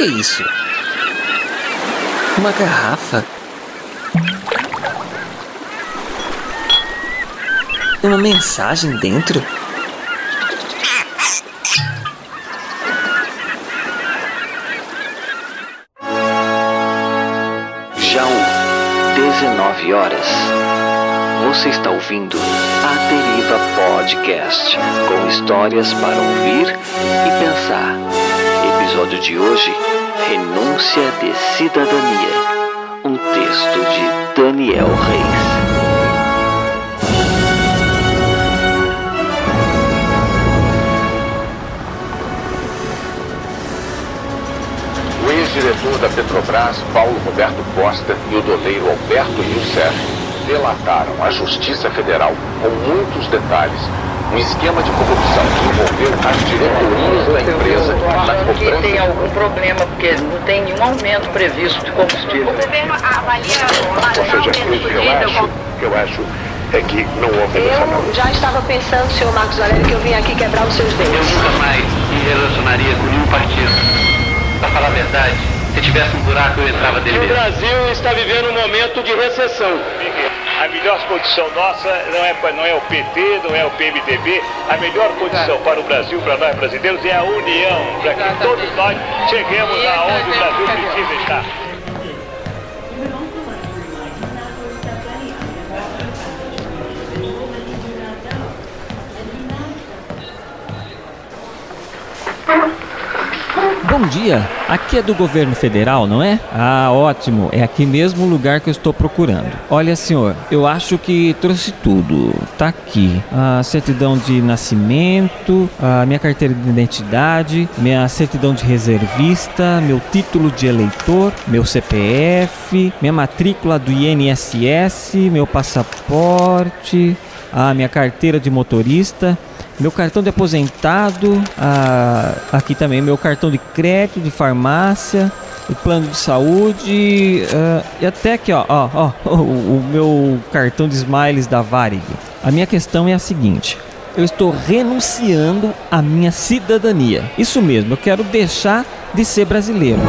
que é isso? Uma garrafa? Uma mensagem dentro? Já 19 horas. Você está ouvindo a Deriva Podcast com histórias para ouvir e pensar. Episódio de hoje: Renúncia de Cidadania. Um texto de Daniel Reis. O ex-diretor da Petrobras, Paulo Roberto Costa, e o doleiro Alberto Youssef delataram a Justiça Federal, com muitos detalhes, um esquema de corrupção que envolveu as diretorias da empresa na achando que tem algum problema, porque não tem nenhum aumento previsto de combustível. O governo avalia Ou seja, o que eu acho, o que eu acho é que não houve. Eu já estava pensando, senhor Marcos Aurélio, que eu vim aqui quebrar os seus Eu dentes. nunca mais me relacionaria com nenhum partido. Pra falar a verdade, se tivesse um buraco eu entrava dele O mesmo. Brasil está vivendo um momento de recessão. A melhor condição nossa não é, não é o PT, não é o PMDB. A melhor condição para o Brasil, para nós brasileiros, é a união, para que todos nós cheguemos aonde o Brasil precisa estar. Bom dia, aqui é do governo federal, não é? Ah, ótimo, é aqui mesmo o lugar que eu estou procurando. Olha, senhor, eu acho que trouxe tudo. Tá aqui: a certidão de nascimento, a minha carteira de identidade, minha certidão de reservista, meu título de eleitor, meu CPF, minha matrícula do INSS, meu passaporte, a minha carteira de motorista. Meu cartão de aposentado, aqui também meu cartão de crédito, de farmácia, o plano de saúde ah, e até aqui, ó, ó, ó o, o meu cartão de smiles da Varig. A minha questão é a seguinte: eu estou renunciando à minha cidadania. Isso mesmo, eu quero deixar de ser brasileiro.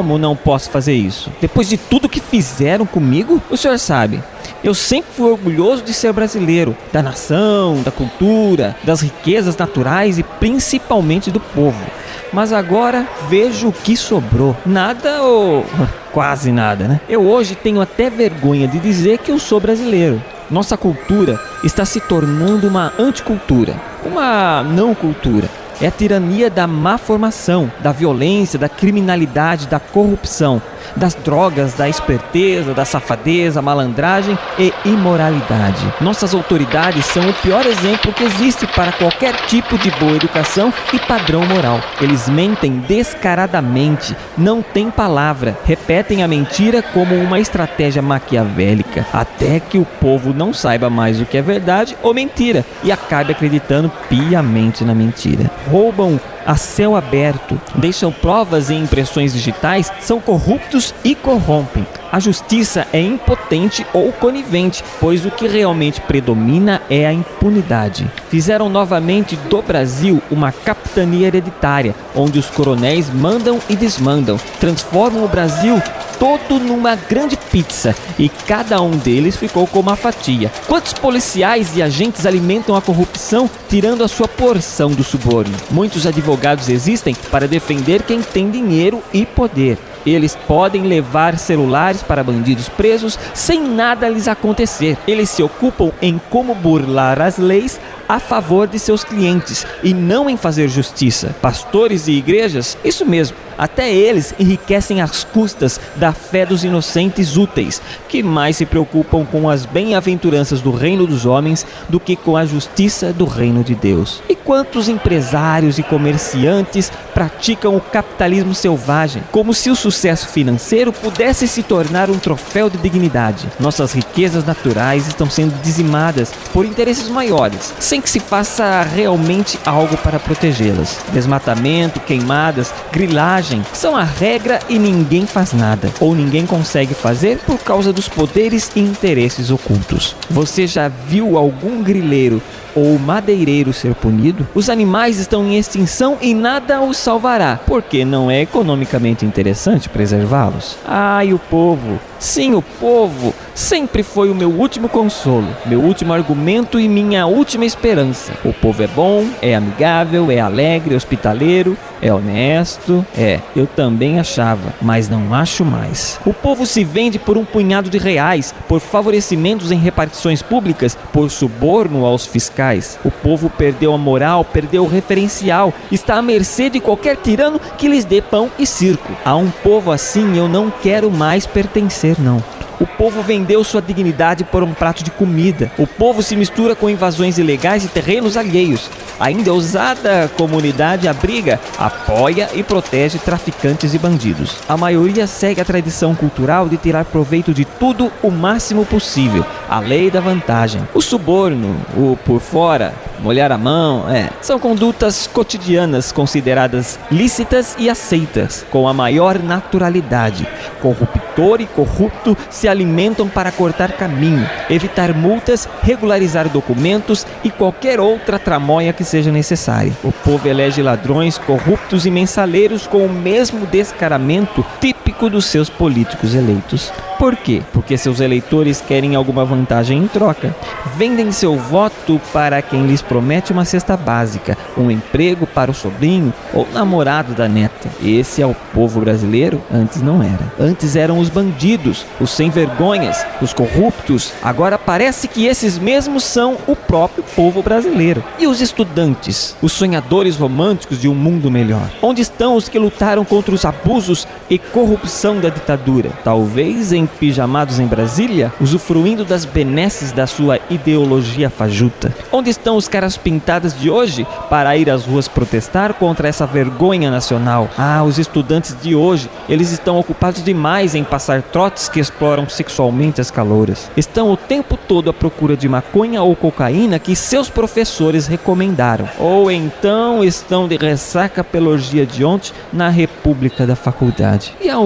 Como não posso fazer isso? Depois de tudo que fizeram comigo, o senhor sabe. Eu sempre fui orgulhoso de ser brasileiro, da nação, da cultura, das riquezas naturais e principalmente do povo. Mas agora vejo o que sobrou. Nada ou quase nada, né? Eu hoje tenho até vergonha de dizer que eu sou brasileiro. Nossa cultura está se tornando uma anticultura, uma não cultura. É a tirania da má formação, da violência, da criminalidade, da corrupção, das drogas, da esperteza, da safadeza, malandragem e imoralidade. Nossas autoridades são o pior exemplo que existe para qualquer tipo de boa educação e padrão moral. Eles mentem descaradamente, não têm palavra, repetem a mentira como uma estratégia maquiavélica, até que o povo não saiba mais o que é verdade ou mentira e acabe acreditando piamente na mentira. Roubam a céu aberto, deixam provas e impressões digitais, são corruptos e corrompem. A justiça é impotente ou conivente, pois o que realmente predomina é a impunidade. Fizeram novamente do Brasil uma capitania hereditária, onde os coronéis mandam e desmandam, transformam o Brasil todo numa grande pizza e cada um deles ficou com uma fatia. Quantos policiais e agentes alimentam a corrupção tirando a sua porção do suborno? Muitos advogados existem para defender quem tem dinheiro e poder. Eles podem levar celulares para bandidos presos sem nada lhes acontecer. Eles se ocupam em como burlar as leis a favor de seus clientes e não em fazer justiça. Pastores e igrejas, isso mesmo, até eles enriquecem às custas da fé dos inocentes úteis, que mais se preocupam com as bem-aventuranças do reino dos homens do que com a justiça do reino de Deus. E quantos empresários e comerciantes praticam o capitalismo selvagem, como se o sucesso financeiro pudesse se tornar um troféu de dignidade. Nossas riquezas naturais estão sendo dizimadas por interesses maiores, sem que se faça realmente algo para protegê-las. Desmatamento, queimadas, grilagem são a regra e ninguém faz nada, ou ninguém consegue fazer por causa dos poderes e interesses ocultos. Você já viu algum grileiro ou madeireiro ser punido? Os animais estão em extinção e nada os salvará, porque não é economicamente interessante preservá-los. Ai, o povo! Sim, o povo sempre foi o meu último consolo, meu último argumento e minha última esperança. O povo é bom, é amigável, é alegre, hospitaleiro, é honesto. É, eu também achava, mas não acho mais. O povo se vende por um punhado de reais, por favorecimentos em repartições públicas, por suborno aos fiscais. O povo perdeu a moral, perdeu o referencial, está à mercê de qualquer tirano que lhes dê pão e circo. A um povo assim eu não quero mais pertencer, não. O povo vendeu sua dignidade por um prato de comida. O povo se mistura com invasões ilegais e terrenos alheios. Ainda ousada comunidade abriga, apoia e protege traficantes e bandidos. A maioria segue a tradição cultural de tirar proveito de tudo o máximo possível. A lei da vantagem. O suborno, o por fora, molhar a mão, é, são condutas cotidianas consideradas lícitas e aceitas com a maior naturalidade. Corruptor e corrupto se alimentam para cortar caminho, evitar multas, regularizar documentos e qualquer outra tramóia que seja necessária. O povo elege ladrões, corruptos e mensaleiros com o mesmo descaramento típico dos seus políticos eleitos. Por quê? Porque seus eleitores querem alguma vantagem em troca. Vendem seu voto para quem lhes promete uma cesta básica, um emprego para o sobrinho ou namorado da neta. Esse é o povo brasileiro? Antes não era. Antes eram os bandidos, os sem vergonhas, os corruptos. Agora parece que esses mesmos são o próprio povo brasileiro. E os estudantes, os sonhadores românticos de um mundo melhor? Onde estão os que lutaram contra os abusos e corrupção da ditadura? Talvez em pijamados em Brasília, usufruindo das benesses da sua ideologia fajuta? Onde estão os caras pintadas de hoje para ir às ruas protestar contra essa vergonha nacional? Ah, os estudantes de hoje, eles estão ocupados demais em passar trotes que exploram sexualmente as calouras. Estão o tempo todo à procura de maconha ou cocaína que seus professores recomendaram. Ou então estão de ressaca pela orgia de ontem na República da Faculdade. E a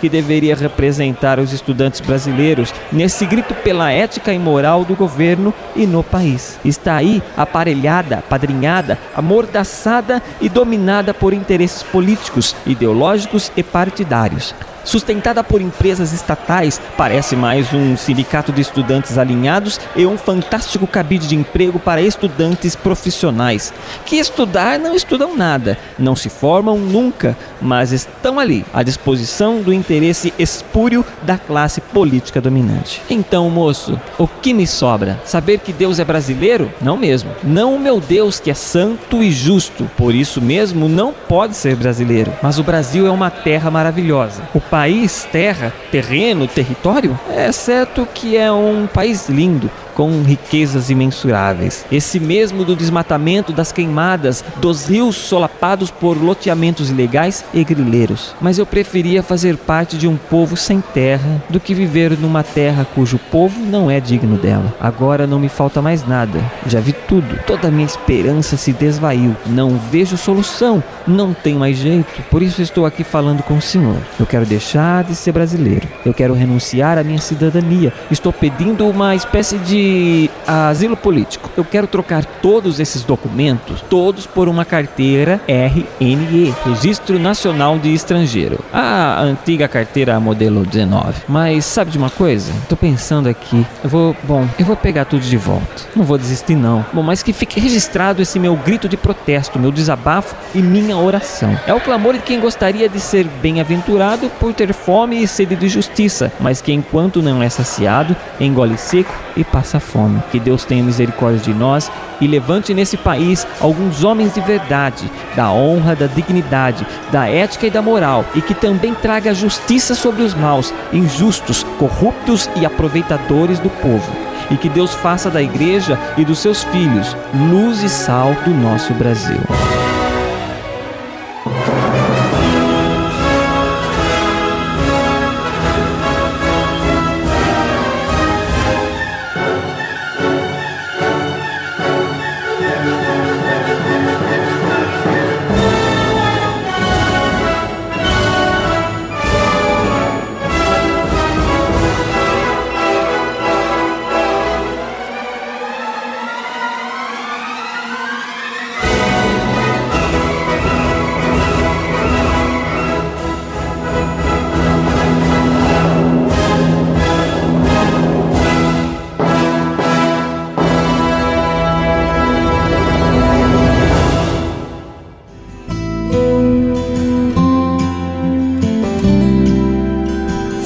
Que deveria representar os estudantes brasileiros nesse grito pela ética e moral do governo e no país. Está aí aparelhada, padrinhada, amordaçada e dominada por interesses políticos, ideológicos e partidários sustentada por empresas estatais, parece mais um sindicato de estudantes alinhados e um fantástico cabide de emprego para estudantes profissionais, que estudar não estudam nada, não se formam nunca, mas estão ali, à disposição do interesse espúrio da classe política dominante. Então, moço, o que me sobra? Saber que Deus é brasileiro? Não mesmo. Não o meu Deus que é santo e justo, por isso mesmo não pode ser brasileiro. Mas o Brasil é uma terra maravilhosa. O país, terra, terreno, território, exceto que é um país lindo, com riquezas imensuráveis. Esse mesmo do desmatamento, das queimadas, dos rios solapados por loteamentos ilegais e grileiros. Mas eu preferia fazer parte de um povo sem terra do que viver numa terra cujo povo não é digno dela. Agora não me falta mais nada. Já vi tudo. Toda a minha esperança se desvaiu. Não vejo solução. Não tem mais jeito. Por isso estou aqui falando com o senhor. Eu quero deixar de ser brasileiro. Eu quero renunciar à minha cidadania. Estou pedindo uma espécie asilo político. Eu quero trocar todos esses documentos, todos por uma carteira RNE, Registro Nacional de Estrangeiro. A antiga carteira modelo 19. Mas sabe de uma coisa? Tô pensando aqui. Eu vou, bom, eu vou pegar tudo de volta. Não vou desistir não. Bom, mas que fique registrado esse meu grito de protesto, meu desabafo e minha oração. É o clamor de quem gostaria de ser bem-aventurado por ter fome e sede de justiça, mas que enquanto não é saciado, engole seco e passa fome. Que Deus tenha misericórdia de nós e levante nesse país alguns homens de verdade, da honra, da dignidade, da ética e da moral, e que também traga justiça sobre os maus, injustos, corruptos e aproveitadores do povo. E que Deus faça da igreja e dos seus filhos luz e sal do nosso Brasil.